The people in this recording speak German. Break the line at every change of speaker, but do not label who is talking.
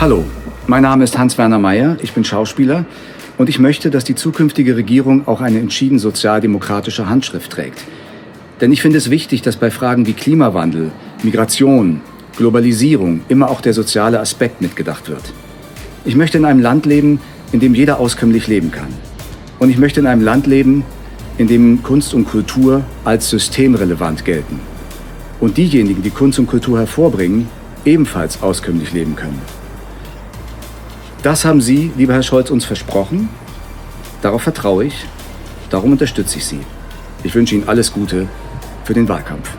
Hallo, mein Name ist Hans-Werner Mayer, ich bin Schauspieler und ich möchte, dass die zukünftige Regierung auch eine entschieden sozialdemokratische Handschrift trägt. Denn ich finde es wichtig, dass bei Fragen wie Klimawandel, Migration, Globalisierung immer auch der soziale Aspekt mitgedacht wird. Ich möchte in einem Land leben, in dem jeder auskömmlich leben kann. Und ich möchte in einem Land leben, in dem Kunst und Kultur als systemrelevant gelten. Und diejenigen, die Kunst und Kultur hervorbringen, ebenfalls auskömmlich leben können. Das haben Sie, lieber Herr Scholz, uns versprochen. Darauf vertraue ich. Darum unterstütze ich Sie. Ich wünsche Ihnen alles Gute für den Wahlkampf.